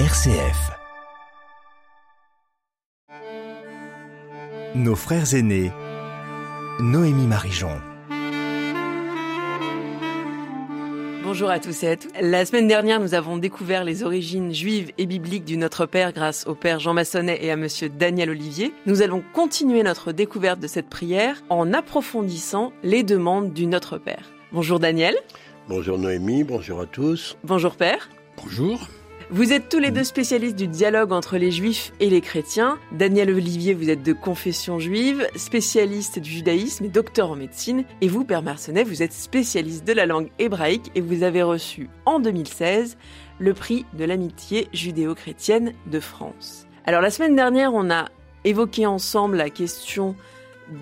RCF. Nos frères aînés. Noémie Marijon. Bonjour à tous et à toutes. La semaine dernière, nous avons découvert les origines juives et bibliques du Notre Père grâce au Père Jean Massonnet et à Monsieur Daniel Olivier. Nous allons continuer notre découverte de cette prière en approfondissant les demandes du Notre Père. Bonjour Daniel. Bonjour Noémie, bonjour à tous. Bonjour Père. Bonjour. Vous êtes tous les deux spécialistes du dialogue entre les juifs et les chrétiens. Daniel Olivier, vous êtes de confession juive, spécialiste du judaïsme et docteur en médecine. Et vous, Père Marcenet, vous êtes spécialiste de la langue hébraïque et vous avez reçu en 2016 le prix de l'amitié judéo-chrétienne de France. Alors la semaine dernière, on a évoqué ensemble la question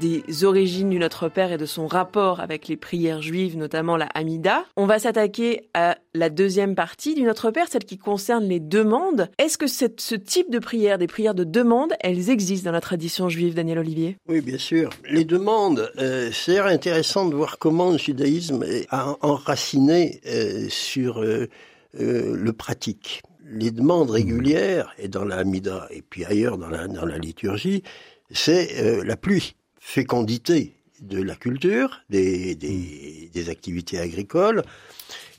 des origines du Notre Père et de son rapport avec les prières juives, notamment la Hamida. On va s'attaquer à la deuxième partie du Notre Père, celle qui concerne les demandes. Est-ce que ce type de prière, des prières de demande, elles existent dans la tradition juive, Daniel Olivier? Oui, bien sûr. Les demandes, euh, c'est intéressant de voir comment le judaïsme a enraciné euh, sur euh, le pratique. Les demandes régulières, et dans la Hamida, et puis ailleurs dans la, liturgie, c'est la pluie fécondité de la culture, des, des, des, activités agricoles,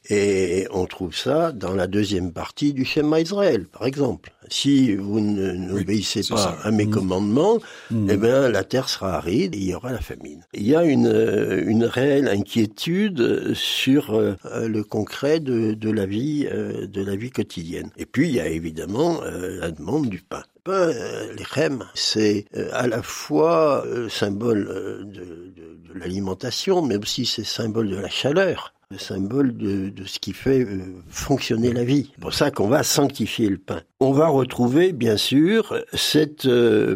et on trouve ça dans la deuxième partie du schéma Israël, par exemple. Si vous n'obéissez oui, pas ça. à mes mmh. commandements, mmh. eh bien, la terre sera aride et il y aura la famine. Il y a une, une réelle inquiétude sur euh, le concret de, de la vie, euh, de la vie quotidienne. Et puis, il y a évidemment euh, la demande du pain pain, euh, les crèmes, c'est euh, à la fois euh, symbole de, de, de l'alimentation, mais aussi c'est symbole de la chaleur, le symbole de, ce qui fait fonctionner la vie. C'est pour ça qu'on va sanctifier le pain. On va retrouver, bien sûr, cette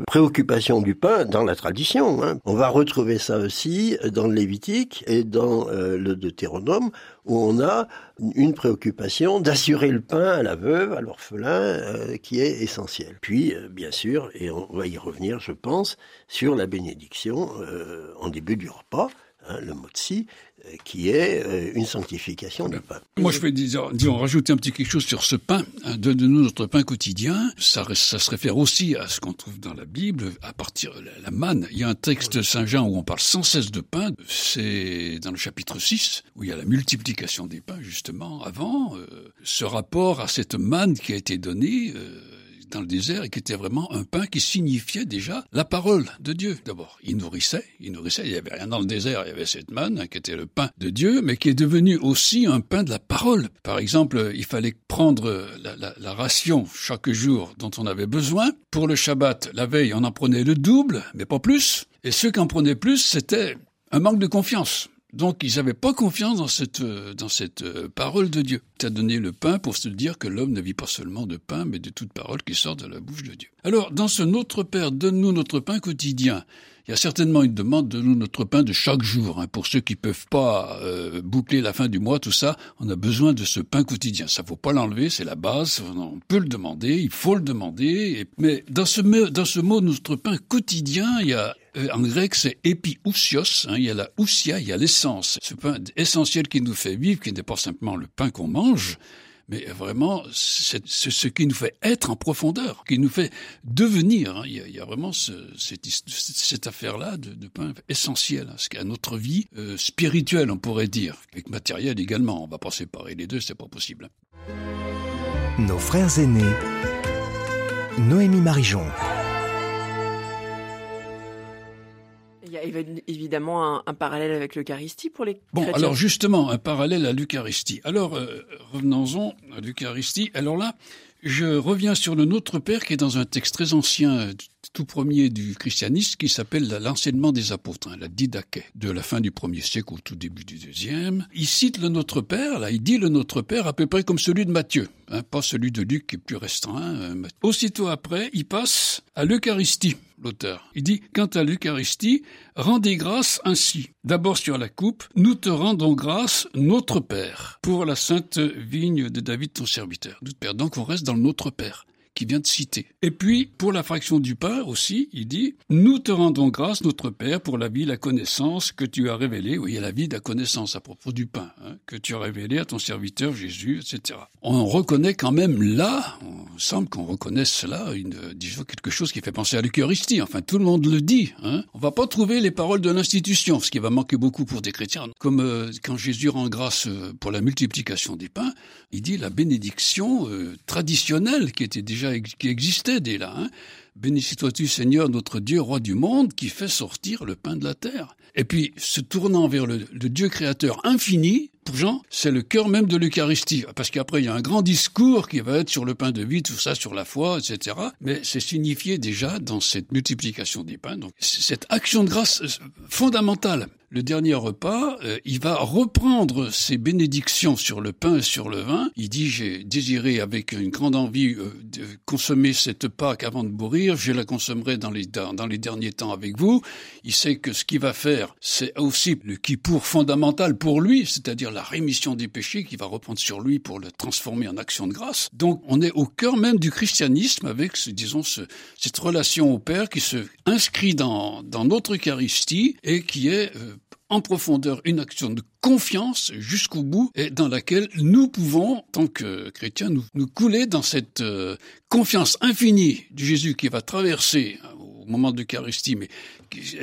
préoccupation du pain dans la tradition. Hein. On va retrouver ça aussi dans le Lévitique et dans le Deutéronome, où on a une préoccupation d'assurer le pain à la veuve, à l'orphelin, euh, qui est essentiel. Puis, euh, bien sûr, et on va y revenir, je pense, sur la bénédiction euh, en début du repas, hein, le motzi, qui est une sanctification du pain. Moi, je vais dire, disons, rajouter un petit quelque chose sur ce pain, hein, de, de notre pain quotidien. Ça, ça, se réfère aussi à ce qu'on trouve dans la Bible, à partir de la, la manne. Il y a un texte de Saint Jean où on parle sans cesse de pain. C'est dans le chapitre 6, où il y a la multiplication des pains, justement, avant. Euh, ce rapport à cette manne qui a été donnée... Euh, dans le désert et qui était vraiment un pain qui signifiait déjà la parole de Dieu. D'abord, il nourrissait, il nourrissait, il y avait rien dans le désert, il y avait cette manne hein, qui était le pain de Dieu, mais qui est devenu aussi un pain de la parole. Par exemple, il fallait prendre la ration chaque jour dont on avait besoin. Pour le Shabbat, la veille, on en prenait le double, mais pas plus. Et ceux qui en prenaient plus, c'était un manque de confiance. Donc ils n'avaient pas confiance dans cette, dans cette parole de Dieu. As donné le pain pour se dire que l'homme ne vit pas seulement de pain, mais de toute parole qui sort de la bouche de Dieu. Alors, dans ce Notre Père, donne-nous notre pain quotidien. Il y a certainement une demande de nous notre pain de chaque jour. Hein. Pour ceux qui peuvent pas euh, boucler la fin du mois, tout ça, on a besoin de ce pain quotidien. Ça faut pas l'enlever, c'est la base. On peut le demander, il faut le demander. Mais dans ce, dans ce mot notre pain quotidien, il y a euh, en grec, c'est épiousios. Hein, il y a la ousia, il y a l'essence. Ce pain essentiel qui nous fait vivre, qui n'est pas simplement le pain qu'on mange, mais vraiment, c'est ce qui nous fait être en profondeur, qui nous fait devenir. Hein. Il, y a, vraiment ce, cette, affaire-là de, pain essentiel, hein, ce qu'à notre vie euh, spirituelle, on pourrait dire, et matérielle également. On va pas séparer les deux, c'est pas possible. Nos frères aînés, Noémie Marijon. Évidemment un, un parallèle avec l'Eucharistie pour les Bon, chrétiens. alors justement, un parallèle à l'Eucharistie. Alors, euh, revenons-en à l'Eucharistie. Alors là, je reviens sur le Notre Père qui est dans un texte très ancien, tout premier du christianisme, qui s'appelle l'enseignement des apôtres, hein, la didaché, de la fin du premier siècle au tout début du deuxième. Il cite le Notre Père, là, il dit le Notre Père à peu près comme celui de Matthieu, hein, pas celui de Luc qui est plus restreint. Euh, Aussitôt après, il passe à l'Eucharistie l'auteur. Il dit, quant à l'Eucharistie, rendez grâce ainsi. D'abord sur la coupe, nous te rendons grâce, notre Père, pour la sainte vigne de David, ton serviteur. Notre Père. Donc on reste dans Notre Père qu'il vient de citer. Et puis, pour la fraction du pain aussi, il dit, nous te rendons grâce, notre Père, pour la vie, la connaissance que tu as révélée, oui, la vie, la connaissance à propos du pain, hein, que tu as révélé à ton serviteur Jésus, etc. On reconnaît quand même là, on semble qu'on reconnaisse cela, une, disons quelque chose qui fait penser à l'Eucharistie. Enfin, tout le monde le dit. Hein. On va pas trouver les paroles de l'institution, ce qui va manquer beaucoup pour des chrétiens. Comme euh, quand Jésus rend grâce euh, pour la multiplication des pains, il dit la bénédiction euh, traditionnelle qui était déjà qui existait dès là. Hein. Béni sois-tu Seigneur notre Dieu, roi du monde, qui fait sortir le pain de la terre? Et puis, se tournant vers le, Dieu créateur infini, Jean, c'est le cœur même de l'Eucharistie. Parce qu'après, il y a un grand discours qui va être sur le pain de vie, tout ça, sur la foi, etc. Mais c'est signifié déjà dans cette multiplication des pains. Donc, cette action de grâce euh, fondamentale le dernier repas, euh, il va reprendre ses bénédictions sur le pain et sur le vin. Il dit, j'ai désiré avec une grande envie euh, de consommer cette Pâque avant de mourir, je la consommerai dans les, dans, les derniers temps avec vous. Il sait que ce qu'il va faire, c'est aussi le qui pour fondamental pour lui, c'est-à-dire la rémission des péchés qu'il va reprendre sur lui pour le transformer en action de grâce. Donc on est au cœur même du christianisme avec, disons, ce, cette relation au Père qui se inscrit dans, notre Eucharistie et qui est euh, en profondeur une action de confiance jusqu'au bout et dans laquelle nous pouvons, tant que chrétiens, nous, couler dans cette euh, confiance infinie du Jésus qui va traverser moment de l'Eucharistie, mais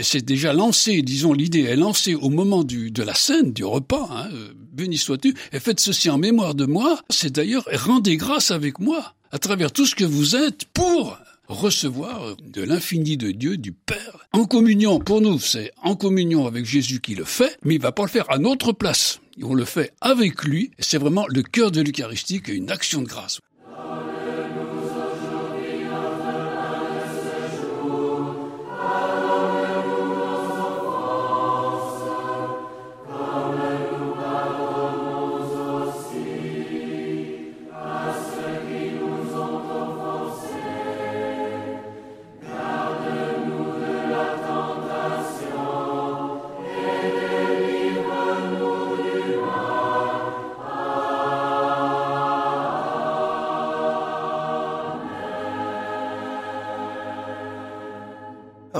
c'est déjà lancé, disons, l'idée est lancée au moment de la scène, du repas, hein, euh, béni sois-tu, et faites ceci en mémoire de moi, c'est d'ailleurs rendez grâce avec moi, à travers tout ce que vous êtes, pour recevoir de l'infini de Dieu, du Père. En communion, pour nous, c'est en communion avec Jésus qui le fait, mais il va pas le faire à notre place. On le fait avec lui, et c'est vraiment le cœur de l'Eucharistie, est une action de grâce.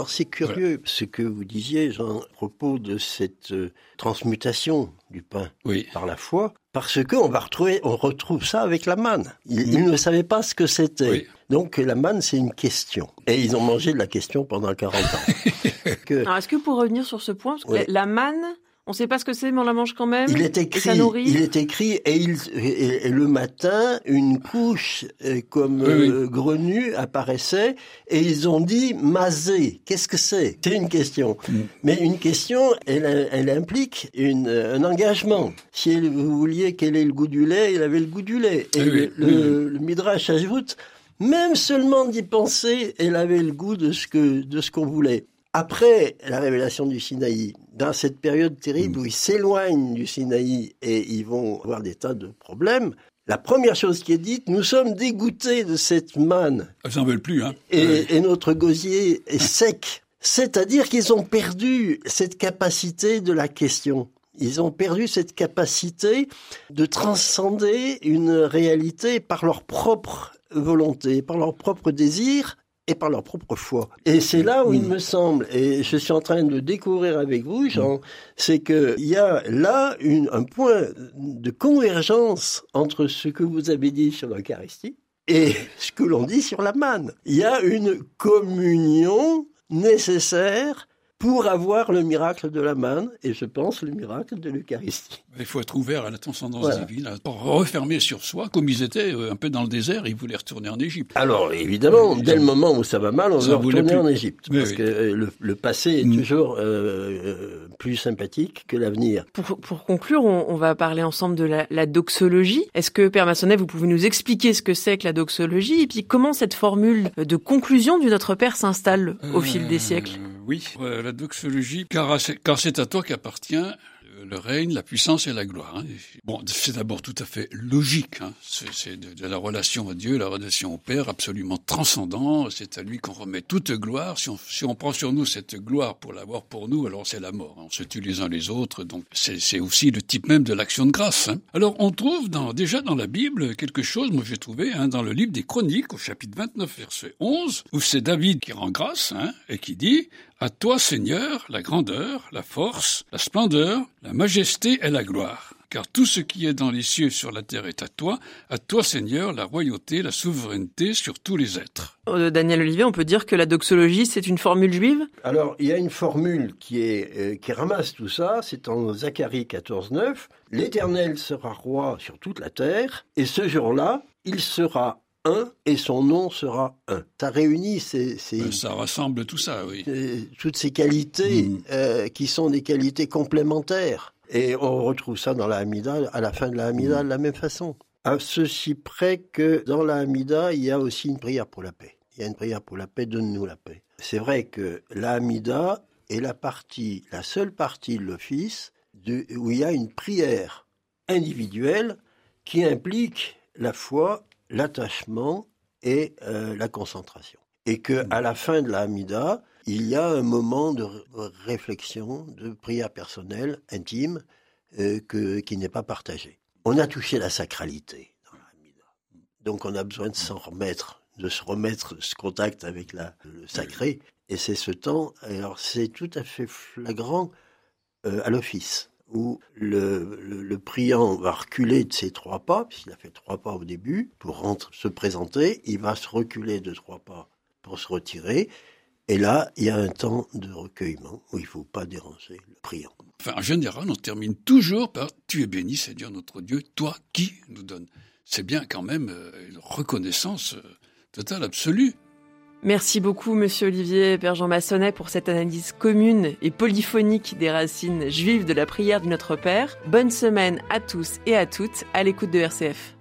Alors c'est curieux ce que vous disiez, Jean, à propos de cette euh, transmutation du pain par la foi, parce qu'on va retrouver, on retrouve ça avec la manne. Ils, ne savaient pas ce que c'était. Donc la manne, c'est une question. Et ils ont mangé de la question pendant 40 ans. Alors est-ce que pour revenir sur ce point, la manne, on ne sait pas ce que c'est, mais on la mange quand même. Il est écrit, il est écrit, et, il, et, le matin, une couche euh, comme euh, grenue apparaissait, et ils ont dit mazé. Qu'est-ce que c'est? C'est une question. Mm. Mais une question, elle, elle implique une, un engagement. Si vous vouliez quel est le goût du lait, il avait le goût du lait. Et le, le, Midrash ajoute, même seulement d'y penser, elle avait le goût de ce que de ce qu'on voulait. Après la révélation du Sinaï, dans cette période terrible mm. où ils s'éloignent du Sinaï et ils vont avoir des tas de problèmes, la première chose qui est dite, nous sommes dégoûtés de cette manne. Ils n'en veulent plus, hein. Et, et notre gosier est sec. C'est-à-dire qu'ils ont perdu cette capacité de la question. Ils ont perdu cette capacité de transcender une réalité par leur propre volonté, par leur propre désir, et par leur propre foi. Et c'est là où il me semble, et je suis en train de découvrir avec vous, Jean, c'est qu'il y a là une, un point de convergence entre ce que vous avez dit sur l'Eucharistie et ce que l'on dit sur la manne. Il y a une communion nécessaire pour avoir le miracle de la manne et je pense le miracle de l'Eucharistie. Il faut être ouvert à la transcendance divine, refermer sur soi, comme ils étaient euh, un peu dans le désert, ils voulaient retourner en Égypte. Alors évidemment, dès le moment où ça va mal, on veut retourner en Égypte, parce que euh, le, passé est mm. toujours euh, plus sympathique que l'avenir. Pour, pour, conclure, on, on, va parler ensemble de la, la doxologie. Est-ce que Père Massonnet, vous pouvez nous expliquer ce que c'est que la doxologie et puis comment cette formule de conclusion du Notre Père s'installe au fil des siècles? Oui, la doxologie, car c'est à toi qu'appartient le règne, la puissance et la gloire. Hein. Bon, c'est d'abord tout à fait logique. Hein. C'est de, la relation à Dieu, la relation au Père, absolument transcendant. C'est à lui qu'on remet toute gloire. Si on, si on prend sur nous cette gloire pour l'avoir pour nous, alors c'est la mort. On se tue les uns les autres. Donc c'est aussi le type même de l'action de grâce. Hein. Alors on trouve dans, déjà dans la Bible quelque chose, moi j'ai trouvé, hein, dans le livre des Chroniques, au chapitre 29, verset 11, où c'est David qui rend grâce hein, et qui dit à toi, Seigneur, la grandeur, la force, la splendeur, la majesté et la gloire. Car tout ce qui est dans les cieux et sur la terre est à toi. À toi, Seigneur, la royauté, la souveraineté sur tous les êtres. Euh, Daniel Olivier, on peut dire que la doxologie, c'est une formule juive? Alors, il y a une formule qui, est, euh, qui ramasse tout ça. C'est en Zacharie 14, 9. L'Éternel sera roi sur toute la terre. Et ce jour-là, il sera un et son nom sera un. Ça réunit ces, ben, ça rassemble tout ça, oui. toutes ces qualités mm. euh, qui sont des qualités complémentaires. Et on retrouve ça dans la Hamida, à la fin de la Hamida, mm. de la même façon. À ceci près que dans la Hamida, il y a aussi une prière pour la paix. Il y a une prière pour la paix, donne-nous la paix. C'est vrai que la Hamida est la partie, la seule partie de l'office où il y a une prière individuelle qui implique la foi l'attachement et euh, la concentration. Et que à la fin de la Hamida, il y a un moment de réflexion, de prière personnelle, intime, euh, que, qui n'est pas partagé. On a touché la sacralité dans la. Donc on a besoin de s'en remettre, de se remettre ce contact avec la, le sacré. Et c'est ce temps, alors c'est tout à fait flagrant euh, à l'office où le, priant va reculer de ses trois pas, puisqu'il a fait trois pas au début, pour se présenter, il va se reculer de trois pas pour se retirer, et là, il y a un temps de recueillement où il ne faut pas déranger le priant. Enfin, en général, on termine toujours par Tu es béni, Seigneur notre Dieu, toi qui nous donne. C'est bien quand même euh, une reconnaissance euh, totale, absolue. Merci beaucoup, monsieur Olivier Père Jean Massonnet, pour cette analyse commune et polyphonique des racines juives de la prière du Notre Père. Bonne semaine à tous et à toutes à l'écoute de RCF.